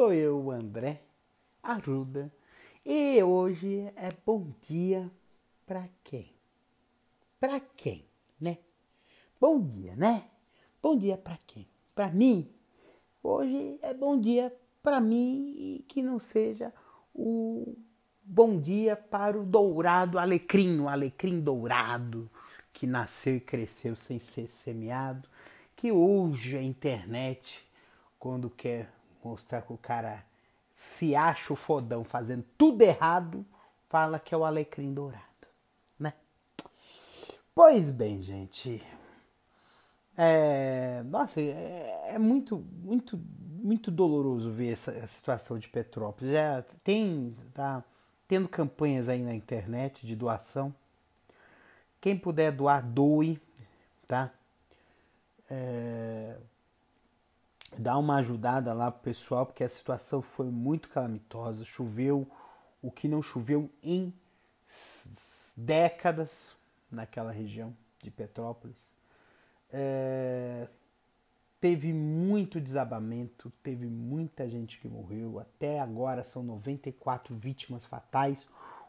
Sou eu, André Arruda, e hoje é bom dia pra quem? Pra quem, né? Bom dia, né? Bom dia pra quem? Pra mim. Hoje é bom dia pra mim e que não seja o bom dia para o dourado alecrim, o alecrim dourado que nasceu e cresceu sem ser semeado, que hoje a internet, quando quer mostrar que o cara se acha o fodão fazendo tudo errado, fala que é o alecrim dourado, né? Pois bem, gente. É, nossa, é, é muito, muito, muito doloroso ver essa, essa situação de Petrópolis. Já tem, tá tendo campanhas aí na internet de doação. Quem puder doar, doe, tá? É, dá uma ajudada lá pro pessoal, porque a situação foi muito calamitosa. Choveu o que não choveu em décadas naquela região de Petrópolis. É, teve muito desabamento, teve muita gente que morreu. Até agora são 94 vítimas fatais,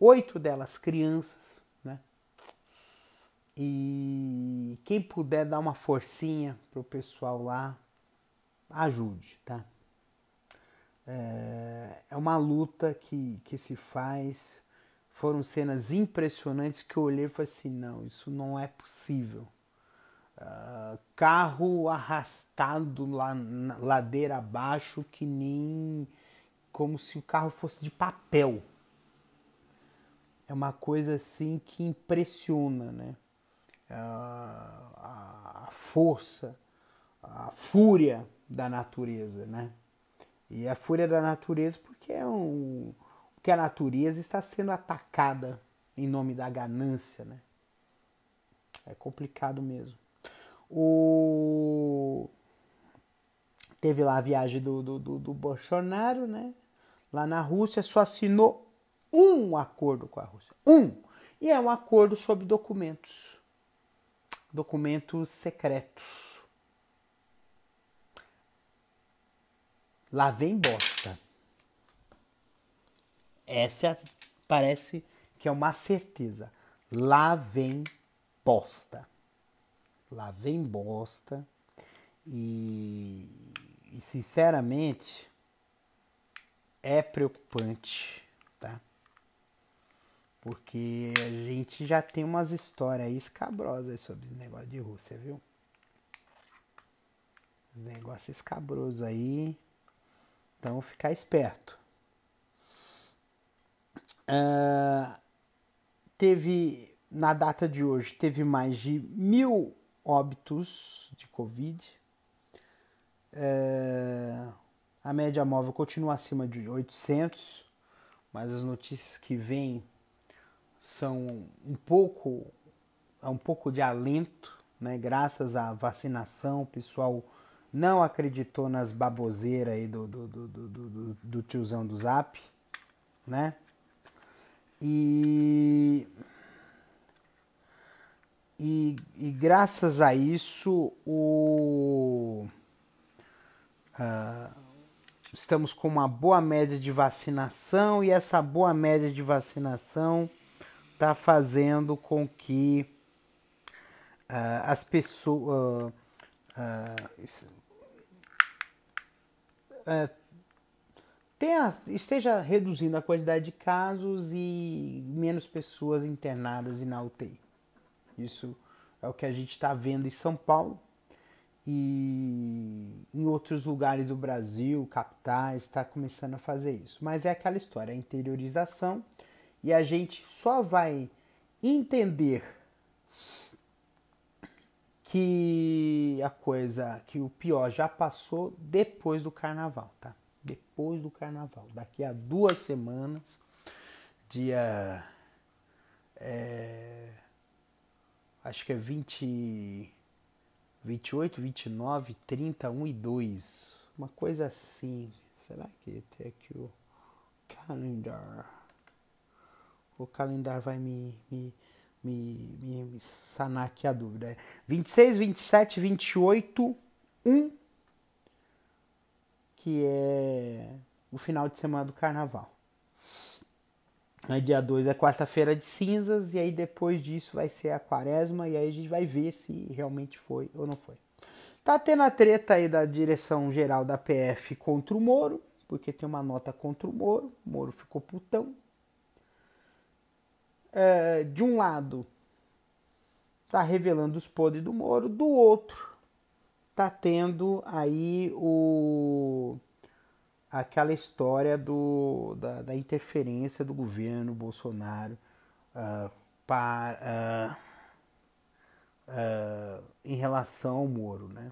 oito delas crianças, né? E quem puder dar uma forcinha pro pessoal lá, ajude, tá? É, é uma luta que, que se faz. Foram cenas impressionantes que eu olhei e falei assim: não, isso não é possível. Uh, carro arrastado lá na ladeira abaixo, que nem como se o carro fosse de papel. É uma coisa assim que impressiona, né? Uh, a, a força, a fúria da natureza, né? E a fúria da natureza porque é um porque a natureza está sendo atacada em nome da ganância, né? É complicado mesmo. O teve lá a viagem do, do, do, do Bolsonaro, né? Lá na Rússia só assinou um acordo com a Rússia, um, e é um acordo sobre documentos, documentos secretos Lá vem bosta. Essa parece que é uma certeza. Lá vem bosta. Lá vem bosta. E, e sinceramente é preocupante, tá? Porque a gente já tem umas histórias escabrosas sobre esse negócio de Rússia, viu? Os negócios escabrosos aí. Então, ficar esperto. Uh, teve, na data de hoje, teve mais de mil óbitos de Covid. Uh, a média móvel continua acima de 800, mas as notícias que vêm são um pouco, é um pouco de alento, né? Graças à vacinação, o pessoal não acreditou nas baboseiras aí do, do, do, do, do tiozão do Zap, né? E, e, e graças a isso o, uh, estamos com uma boa média de vacinação e essa boa média de vacinação está fazendo com que uh, as pessoas uh, é, tenha, esteja reduzindo a quantidade de casos e menos pessoas internadas e na UTI. Isso é o que a gente está vendo em São Paulo e em outros lugares do Brasil, capitais, está começando a fazer isso. Mas é aquela história, a interiorização e a gente só vai entender que a coisa, que o pior já passou depois do carnaval, tá? Depois do carnaval. Daqui a duas semanas, dia. É, acho que é 20, 28, 29, 30, 1 e 2. Uma coisa assim. Será que tem aqui o calendar? O calendar vai me, me, me, me, sanar aqui a dúvida. 26, 27, 28, 1, que é o final de semana do carnaval. Aí dia 2 é quarta-feira de cinzas, e aí depois disso vai ser a quaresma, e aí a gente vai ver se realmente foi ou não foi. Tá tendo a treta aí da direção geral da PF contra o Moro, porque tem uma nota contra o Moro, o Moro ficou putão. É, de um lado, tá revelando os podres do Moro, do outro, tá tendo aí o aquela história do, da, da interferência do governo Bolsonaro uh, para, uh, uh, em relação ao Moro, né?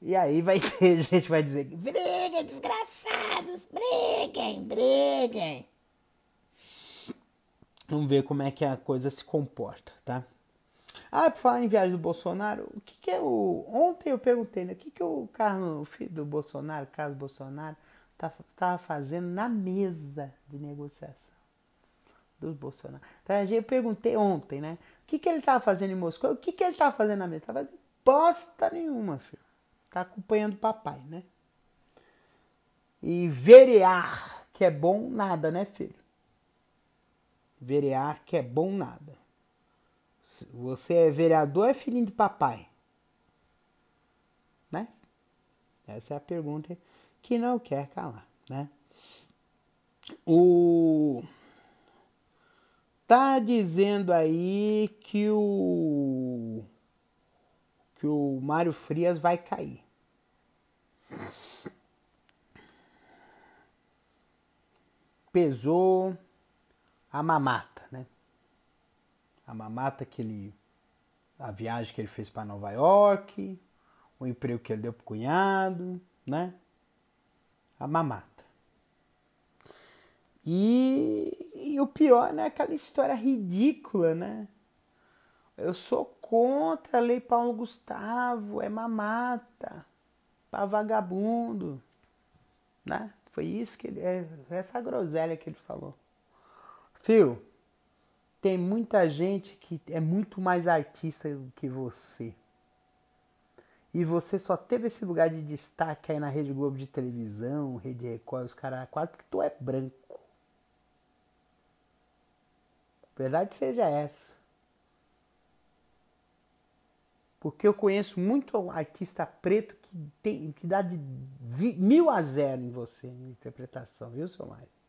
E aí vai ter gente vai dizer briguem, desgraçados, briguem, briguem. Vamos ver como é que a coisa se comporta, tá? Ah, por falar em viagem do Bolsonaro, o que, que é o. Ontem eu perguntei, né? O que, que o Carlos, o filho do Bolsonaro, Carlos Bolsonaro, tá, tava fazendo na mesa de negociação do Bolsonaro? Então, eu perguntei ontem, né? O que, que ele tava fazendo em Moscou? O que, que ele tava fazendo na mesa? Tava fazendo bosta nenhuma, filho. Tá acompanhando o papai, né? E verear, que é bom, nada, né, filho? Verear, que é bom, nada. Você é vereador é filhinho de papai? Né? Essa é a pergunta que não quer calar, né? O tá dizendo aí que o que o Mário Frias vai cair. Pesou a mamata, né? a mamata que ele. a viagem que ele fez para Nova York, o emprego que ele deu pro cunhado, né? A mamata. E, e o pior, né? Aquela história ridícula, né? Eu sou contra a lei Paulo Gustavo, é mamata, para vagabundo, né? Foi isso que ele, é essa groselha que ele falou. Fio, tem muita gente que é muito mais artista do que você. E você só teve esse lugar de destaque aí na Rede Globo de televisão, Rede Record, os caras quatro, porque tu é branco. Verdade seja essa. Porque eu conheço muito artista preto que, tem, que dá de mil a zero em você, em interpretação, viu, seu Mário?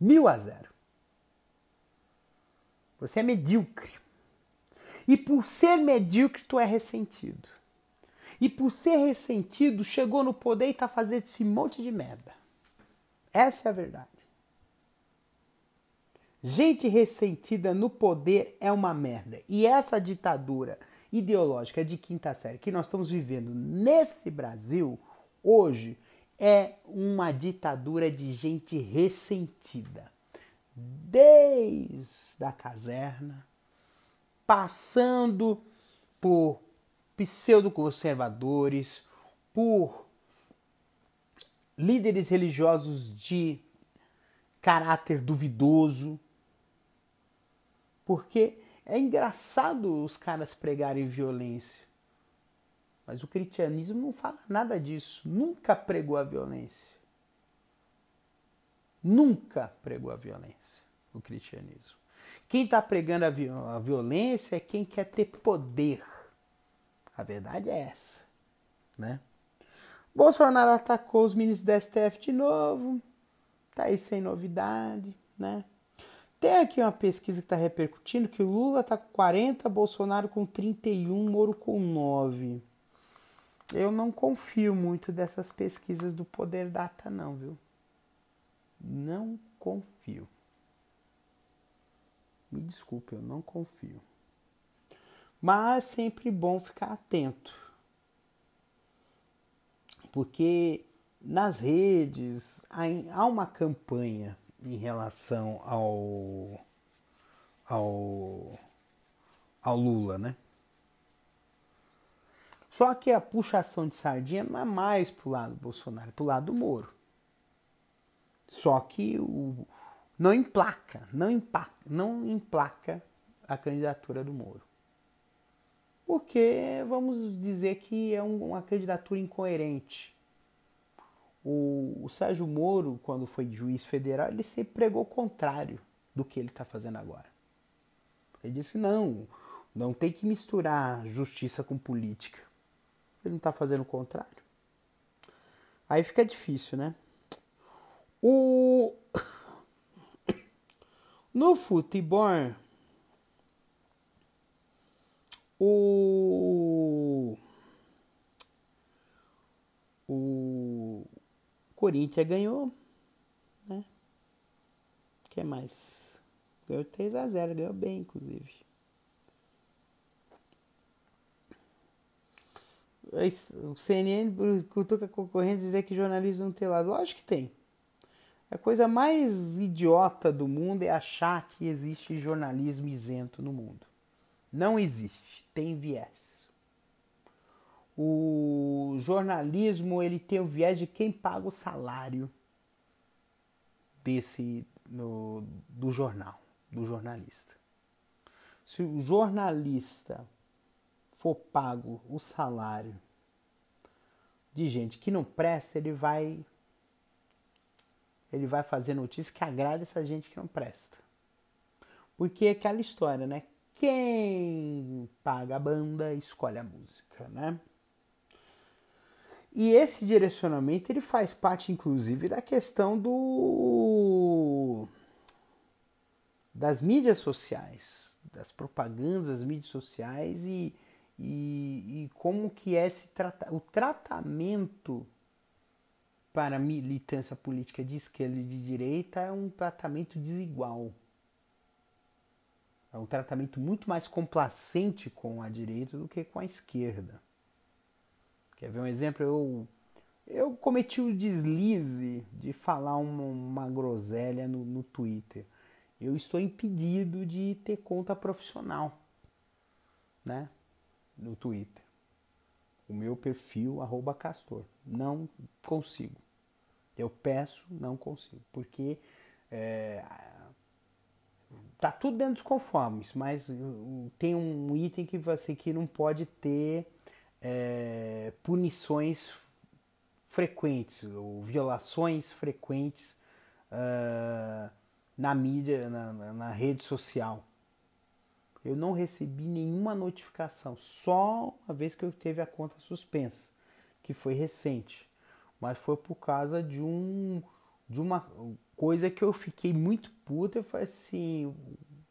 Mil a zero. Você é medíocre. E por ser medíocre, tu é ressentido. E por ser ressentido, chegou no poder e tá fazendo esse monte de merda. Essa é a verdade. Gente ressentida no poder é uma merda. E essa ditadura ideológica de quinta série que nós estamos vivendo nesse Brasil hoje é uma ditadura de gente ressentida desde a caserna, passando por pseudo-conservadores, por líderes religiosos de caráter duvidoso, porque é engraçado os caras pregarem violência. Mas o cristianismo não fala nada disso, nunca pregou a violência. Nunca pregou a violência o cristianismo. Quem está pregando a, a violência é quem quer ter poder. A verdade é essa, né? Bolsonaro atacou os ministros da STF de novo, tá aí sem novidade, né? Tem aqui uma pesquisa que está repercutindo que Lula está com 40, Bolsonaro com 31, Moro com 9. Eu não confio muito dessas pesquisas do Poder Data, não, viu? Não confio. Me desculpe, eu não confio. Mas sempre bom ficar atento. Porque nas redes há uma campanha em relação ao, ao, ao Lula, né? Só que a puxação de sardinha não é mais pro lado do Bolsonaro, é pro lado do Moro. Só que o, não emplaca, não emplaca, não emplaca a candidatura do Moro. Porque vamos dizer que é uma candidatura incoerente. O, o Sérgio Moro, quando foi juiz federal, ele sempre pregou o contrário do que ele está fazendo agora. Ele disse: não, não tem que misturar justiça com política. Ele não está fazendo o contrário. Aí fica difícil, né? O... No futebol, o... o Corinthians ganhou, né? O que mais? Ganhou 3 a 0 ganhou bem, inclusive. O CNN cutuca concorrente dizer que jornalismo não tem lado. Lógico que tem. A coisa mais idiota do mundo é achar que existe jornalismo isento no mundo. Não existe, tem viés. O jornalismo ele tem o viés de quem paga o salário desse no, do jornal, do jornalista. Se o jornalista for pago o salário de gente que não presta, ele vai ele vai fazer notícia que agrada essa gente que não presta. Porque é aquela história, né? Quem paga a banda escolhe a música, né? E esse direcionamento ele faz parte, inclusive, da questão do das mídias sociais, das propagandas das mídias sociais e e, e como que é esse trata o tratamento para militância política de esquerda e de direita é um tratamento desigual. É um tratamento muito mais complacente com a direita do que com a esquerda. Quer ver um exemplo? Eu, eu cometi o deslize de falar uma, uma groselha no, no Twitter. Eu estou impedido de ter conta profissional. Né? No Twitter. O meu perfil, arroba Castor. Não consigo. Eu peço, não consigo. Porque é, tá tudo dentro dos conformes, mas tem um item que você que não pode ter é, punições frequentes ou violações frequentes uh, na mídia, na, na rede social eu não recebi nenhuma notificação, só uma vez que eu teve a conta suspensa, que foi recente, mas foi por causa de um de uma coisa que eu fiquei muito puta, eu falei assim,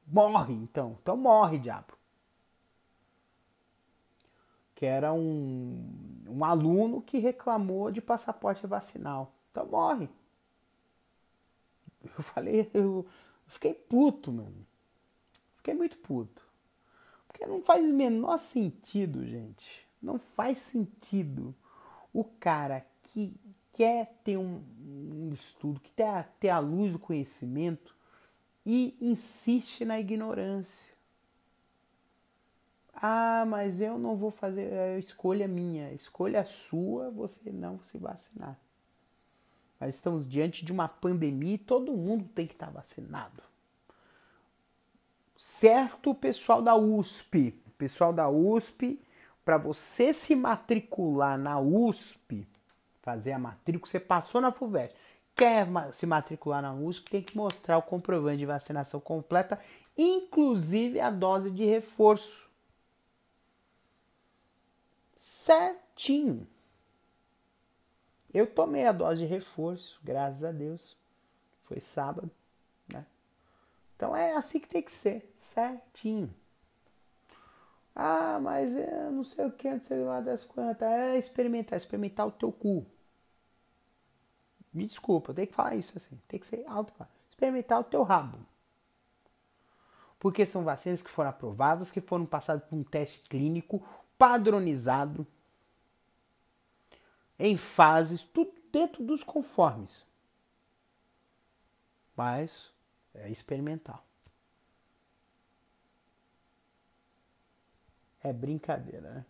morre então, então morre, diabo. Que era um, um aluno que reclamou de passaporte vacinal. Então morre. Eu falei, eu fiquei puto, mano. Fiquei muito puto. Não faz o menor sentido, gente. Não faz sentido o cara que quer ter um, um estudo, que quer ter a luz do conhecimento e insiste na ignorância. Ah, mas eu não vou fazer, a escolha minha, escolha sua, você não se vacinar. Mas estamos diante de uma pandemia e todo mundo tem que estar vacinado certo pessoal da USP, pessoal da USP, para você se matricular na USP, fazer a matrícula, você passou na FUVEST, quer se matricular na USP, tem que mostrar o comprovante de vacinação completa, inclusive a dose de reforço. Certinho. Eu tomei a dose de reforço, graças a Deus. Foi sábado. Então é assim que tem que ser, certinho. Ah, mas eu não sei o que, não sei lá das quantas. É experimentar, experimentar o teu cu. Me desculpa, tem que falar isso assim. Tem que ser alto. Experimentar o teu rabo. Porque são vacinas que foram aprovadas, que foram passadas por um teste clínico padronizado, em fases, tudo dentro dos conformes. Mas é experimental. É brincadeira, né?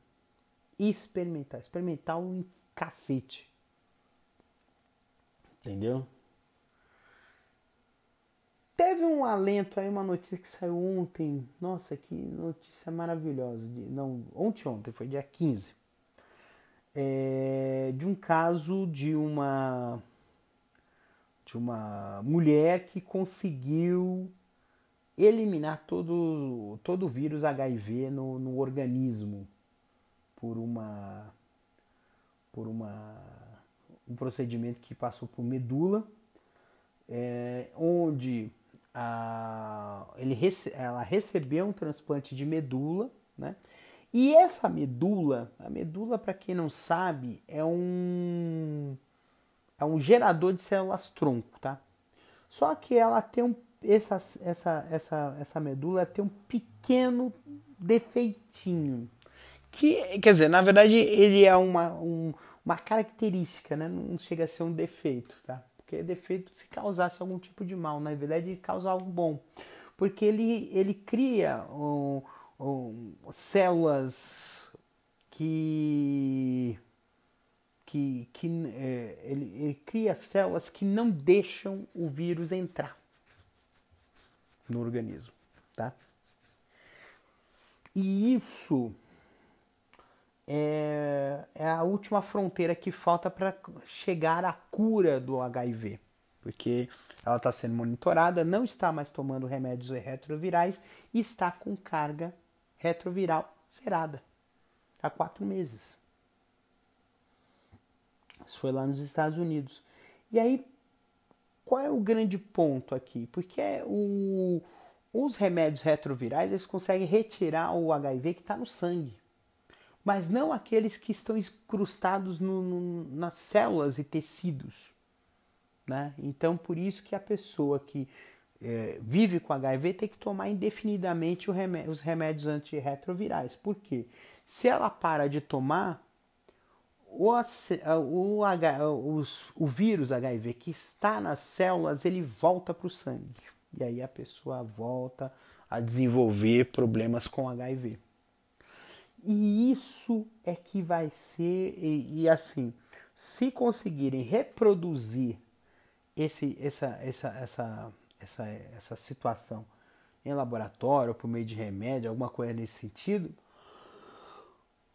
Experimentar. Experimentar um cacete. Entendeu? Teve um alento aí, uma notícia que saiu ontem. Nossa, que notícia maravilhosa. Não, ontem, ontem, foi dia 15. É, de um caso de uma de uma mulher que conseguiu eliminar todo, todo o vírus HIV no, no organismo por uma por uma um procedimento que passou por medula, é, onde a, ele ela recebeu um transplante de medula, né? E essa medula, a medula para quem não sabe, é um é um gerador de células tronco, tá? Só que ela tem um essa essa essa essa medula tem um pequeno defeitinho. Que, quer dizer, na verdade ele é uma, um, uma característica, né? Não chega a ser um defeito, tá? Porque defeito se causasse algum tipo de mal, na verdade ele causa algo bom. Porque ele, ele cria um, um, células que que, que é, ele, ele, cria células que não deixam o vírus entrar no organismo, tá? E isso é, é a última fronteira que falta para chegar à cura do HIV, porque ela está sendo monitorada, não está mais tomando remédios retrovirais e está com carga retroviral zerada há quatro meses. Isso foi lá nos Estados Unidos. E aí, qual é o grande ponto aqui? Porque o, os remédios retrovirais eles conseguem retirar o HIV que está no sangue mas não aqueles que estão incrustados no, no, nas células e tecidos. Né? Então, por isso que a pessoa que é, vive com HIV tem que tomar indefinidamente os remédios antirretrovirais. Por quê? Se ela para de tomar, o, o, H, os, o vírus HIV que está nas células, ele volta para o sangue. E aí a pessoa volta a desenvolver problemas com HIV. E isso é que vai ser, e, e assim, se conseguirem reproduzir esse, essa, essa, essa, essa, essa situação em laboratório, por meio de remédio, alguma coisa nesse sentido,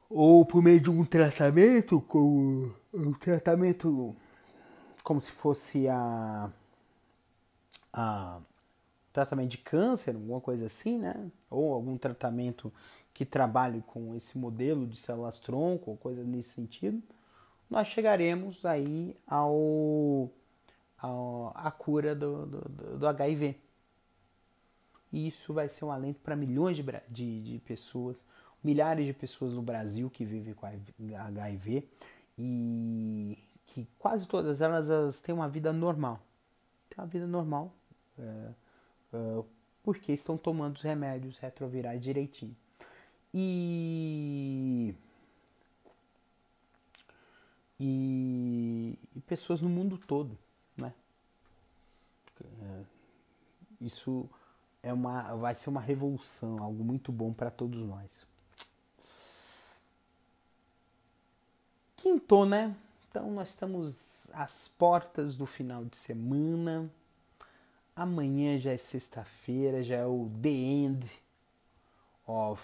ou por meio de um tratamento, como um tratamento como se fosse a, a tratamento de câncer, alguma coisa assim, né? Ou algum tratamento que trabalhe com esse modelo de células tronco ou coisa nesse sentido, nós chegaremos aí ao, ao à cura do, do, do, HIV. E isso vai ser um alento para milhões de, de, de pessoas, milhares de pessoas no Brasil que vivem com HIV e que quase todas elas, elas têm uma vida normal. Têm uma vida normal é, é, porque estão tomando os remédios retrovirais direitinho e, e, e pessoas no mundo todo, né? É, isso é uma, vai ser uma revolução, algo muito bom para todos nós. Quinto, né? Então nós estamos às portas do final de semana. Amanhã já é sexta-feira, já é o The End of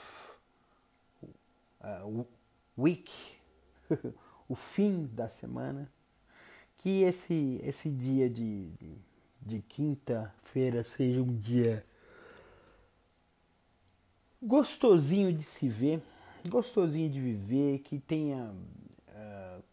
uh, week, o fim da semana, que esse, esse dia de, de, quinta-feira seja um dia gostosinho de se ver, gostosinho de viver, que tenha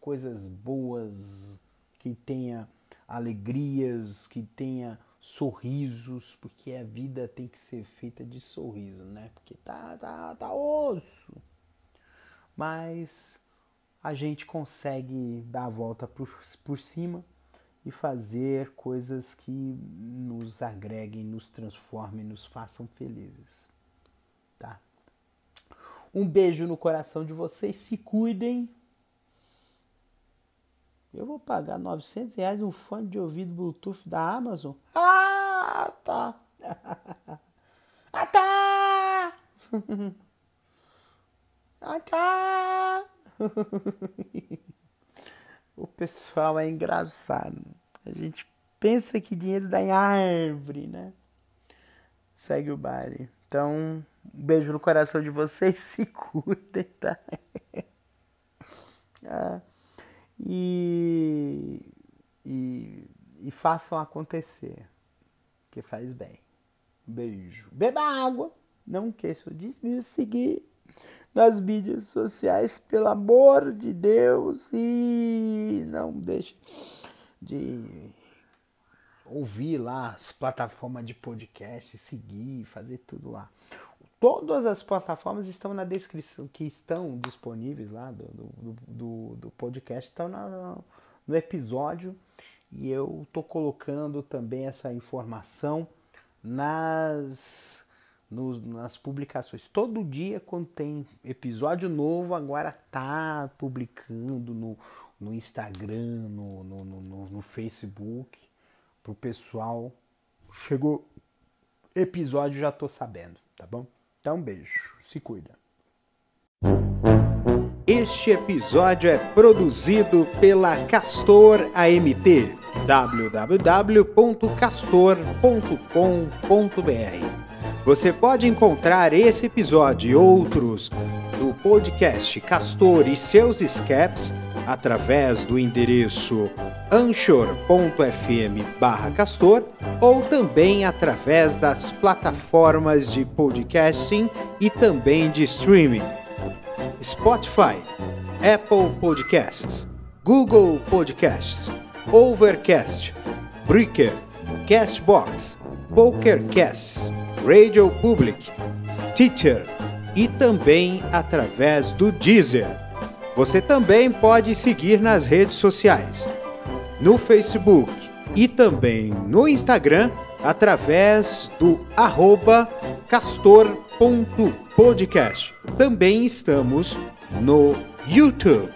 coisas boas, que tenha alegrias, que tenha sorrisos, porque a vida tem que ser feita de sorriso, né? Porque tá, tá, tá osso mas a gente consegue dar a volta por, por cima e fazer coisas que nos agreguem, nos transformem, nos façam felizes. Tá? Um beijo no coração de vocês, se cuidem Eu vou pagar 900 reais num fone de ouvido Bluetooth da Amazon? Ah, tá. ah, tá. ah, tá. o pessoal é engraçado. A gente pensa que dinheiro dá em árvore, né? Segue o baile. Então, um beijo no coração de vocês, se cuidem, tá? ah, e, façam acontecer, que faz bem. Beijo. Beba água. Não esqueça de me seguir nas mídias sociais, pelo amor de Deus, e não deixe de ouvir lá as plataformas de podcast, seguir, fazer tudo lá. Todas as plataformas estão na descrição, que estão disponíveis lá do, do, do, do podcast, estão no episódio e eu estou colocando também essa informação nas, nas publicações. Todo dia, quando tem episódio novo, agora tá publicando no, no Instagram, no, no, no, no Facebook, pro pessoal. Chegou episódio, já tô sabendo, tá bom? Então, um beijo. Se cuida. Este episódio é produzido pela Castor AMT. www.castor.com.br. Você pode encontrar esse episódio e outros do podcast Castor e seus escapes através do endereço anchor.fm/castor ou também através das plataformas de podcasting e também de streaming. Spotify, Apple Podcasts, Google Podcasts, Overcast, Breaker, Castbox, PokerCasts, Radio Public, Stitcher e também através do Deezer. Você também pode seguir nas redes sociais no Facebook e também no Instagram através do arroba castor.podcast. Também estamos no YouTube.